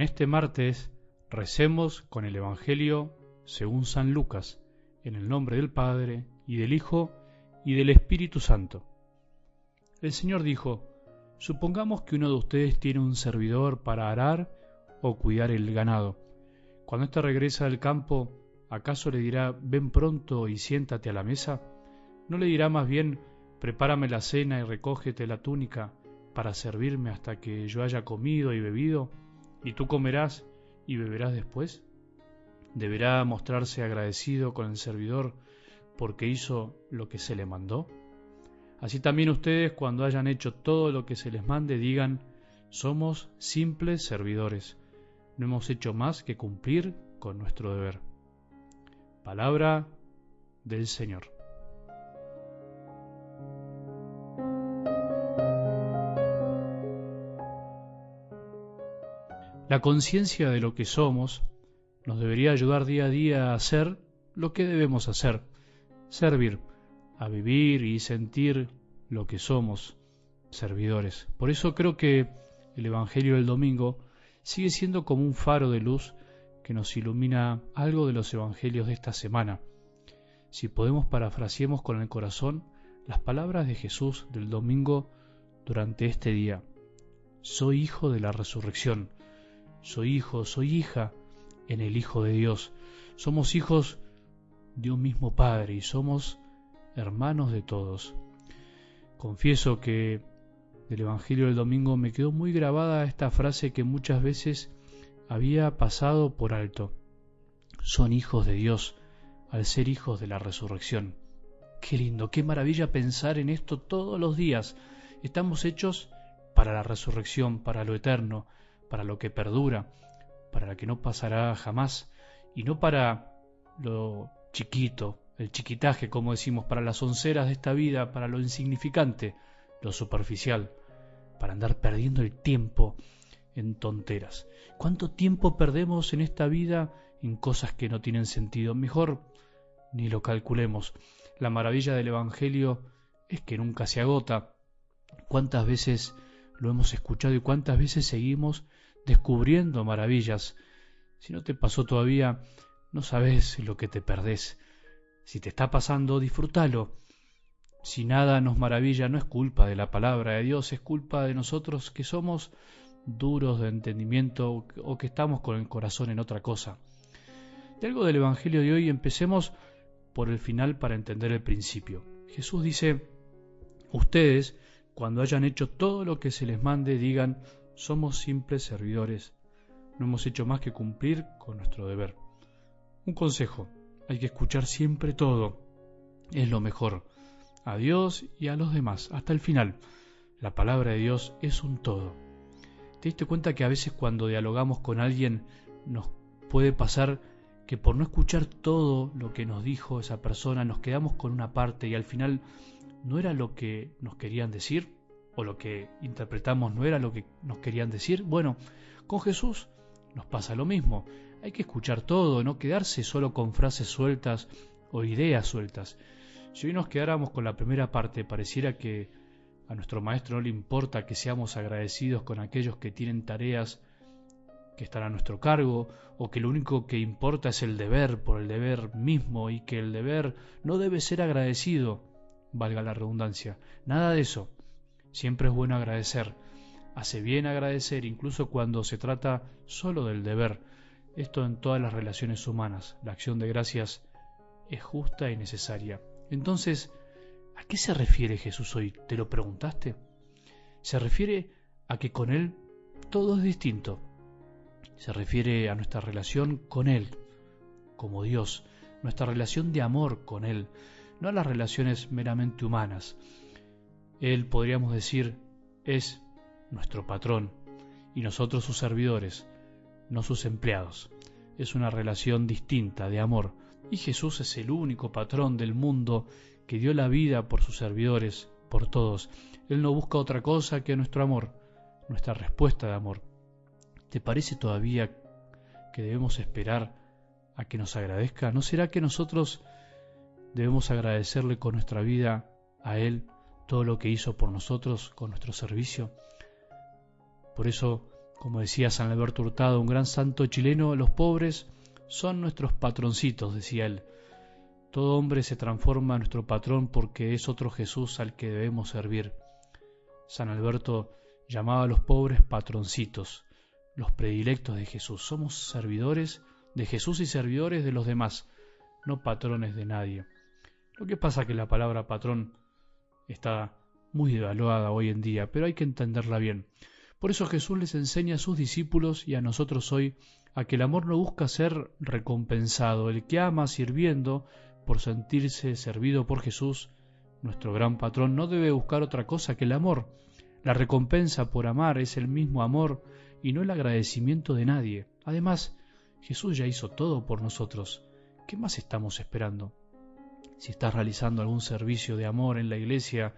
En este martes recemos con el Evangelio según San Lucas, en el nombre del Padre, y del Hijo, y del Espíritu Santo. El Señor dijo, Supongamos que uno de ustedes tiene un servidor para arar o cuidar el ganado. Cuando éste regresa del campo, ¿acaso le dirá, ven pronto y siéntate a la mesa? ¿No le dirá más bien, prepárame la cena y recógete la túnica para servirme hasta que yo haya comido y bebido, y tú comerás y beberás después? ¿Deberá mostrarse agradecido con el servidor porque hizo lo que se le mandó? Así también ustedes, cuando hayan hecho todo lo que se les mande, digan, somos simples servidores, no hemos hecho más que cumplir con nuestro deber. Palabra del Señor. La conciencia de lo que somos nos debería ayudar día a día a hacer lo que debemos hacer, servir, a vivir y sentir lo que somos, servidores. Por eso creo que el Evangelio del domingo sigue siendo como un faro de luz que nos ilumina algo de los Evangelios de esta semana. Si podemos parafraseemos con el corazón las palabras de Jesús del domingo durante este día. Soy hijo de la resurrección soy hijo, soy hija en el Hijo de Dios. Somos hijos de un mismo Padre y somos hermanos de todos. Confieso que del Evangelio del Domingo me quedó muy grabada esta frase que muchas veces había pasado por alto. Son hijos de Dios al ser hijos de la resurrección. Qué lindo, qué maravilla pensar en esto todos los días. Estamos hechos para la resurrección, para lo eterno, para lo que perdura, para lo que no pasará jamás, y no para lo chiquito, el chiquitaje, como decimos, para las onceras de esta vida, para lo insignificante, lo superficial, para andar perdiendo el tiempo en tonteras. ¿Cuánto tiempo perdemos en esta vida en cosas que no tienen sentido? Mejor ni lo calculemos. La maravilla del Evangelio es que nunca se agota. ¿Cuántas veces lo hemos escuchado y cuántas veces seguimos descubriendo maravillas. Si no te pasó todavía, no sabes lo que te perdés. Si te está pasando, disfrútalo. Si nada nos maravilla, no es culpa de la palabra de Dios, es culpa de nosotros que somos duros de entendimiento o que estamos con el corazón en otra cosa. De algo del Evangelio de hoy empecemos por el final para entender el principio. Jesús dice, ustedes, cuando hayan hecho todo lo que se les mande, digan, somos simples servidores, no hemos hecho más que cumplir con nuestro deber. Un consejo, hay que escuchar siempre todo, es lo mejor, a Dios y a los demás, hasta el final. La palabra de Dios es un todo. ¿Te diste cuenta que a veces cuando dialogamos con alguien nos puede pasar que por no escuchar todo lo que nos dijo esa persona nos quedamos con una parte y al final no era lo que nos querían decir? o lo que interpretamos no era lo que nos querían decir, bueno, con Jesús nos pasa lo mismo. Hay que escuchar todo, no quedarse solo con frases sueltas o ideas sueltas. Si hoy nos quedáramos con la primera parte, pareciera que a nuestro maestro no le importa que seamos agradecidos con aquellos que tienen tareas que están a nuestro cargo, o que lo único que importa es el deber por el deber mismo y que el deber no debe ser agradecido, valga la redundancia. Nada de eso. Siempre es bueno agradecer. Hace bien agradecer incluso cuando se trata solo del deber. Esto en todas las relaciones humanas. La acción de gracias es justa y necesaria. Entonces, ¿a qué se refiere Jesús hoy? ¿Te lo preguntaste? Se refiere a que con Él todo es distinto. Se refiere a nuestra relación con Él, como Dios, nuestra relación de amor con Él, no a las relaciones meramente humanas. Él, podríamos decir, es nuestro patrón y nosotros sus servidores, no sus empleados. Es una relación distinta de amor y Jesús es el único patrón del mundo que dio la vida por sus servidores, por todos. Él no busca otra cosa que nuestro amor, nuestra respuesta de amor. ¿Te parece todavía que debemos esperar a que nos agradezca? ¿No será que nosotros debemos agradecerle con nuestra vida a Él todo lo que hizo por nosotros con nuestro servicio. Por eso Como decía San Alberto Hurtado, un gran santo chileno, los pobres son nuestros patroncitos, decía él. Todo hombre se transforma en nuestro patrón porque es otro Jesús al que debemos servir. San Alberto llamaba a los pobres patroncitos, los predilectos de Jesús. Somos servidores de Jesús y servidores de los demás, no patrones de nadie. Lo que pasa es que la palabra patrón está muy devaluada hoy en día, pero hay que entenderla bien. Por eso Jesús les enseña a sus discípulos y a nosotros hoy a que el amor no busca ser recompensado. El que ama sirviendo por sentirse servido por Jesús, nuestro gran patrón, no debe buscar otra cosa que el amor. La recompensa por amar es el mismo amor y no el agradecimiento de nadie. Además, Jesús ya hizo todo por nosotros. ¿Qué más estamos esperando? Si estás realizando algún servicio de amor en la iglesia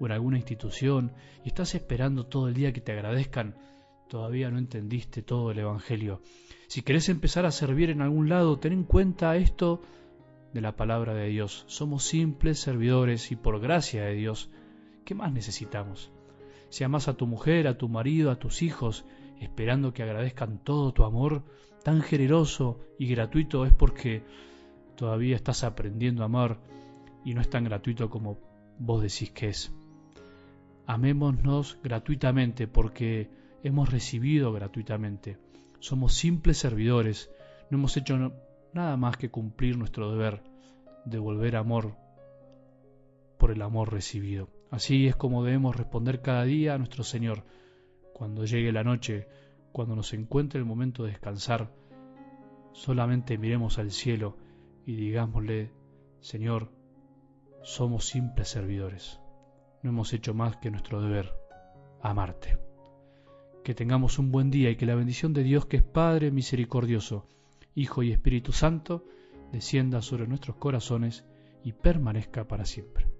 o en alguna institución y estás esperando todo el día que te agradezcan, todavía no entendiste todo el Evangelio. Si querés empezar a servir en algún lado, ten en cuenta esto de la palabra de Dios. Somos simples servidores y por gracia de Dios, ¿qué más necesitamos? Si amas a tu mujer, a tu marido, a tus hijos, esperando que agradezcan todo tu amor, tan generoso y gratuito, es porque todavía estás aprendiendo a amar y no es tan gratuito como vos decís que es. Amémonos gratuitamente porque hemos recibido gratuitamente. Somos simples servidores, no hemos hecho nada más que cumplir nuestro deber, devolver amor por el amor recibido. Así es como debemos responder cada día a nuestro Señor. Cuando llegue la noche, cuando nos encuentre el momento de descansar, solamente miremos al cielo y digámosle, Señor, somos simples servidores. No hemos hecho más que nuestro deber, amarte. Que tengamos un buen día y que la bendición de Dios, que es Padre misericordioso, Hijo y Espíritu Santo, descienda sobre nuestros corazones y permanezca para siempre.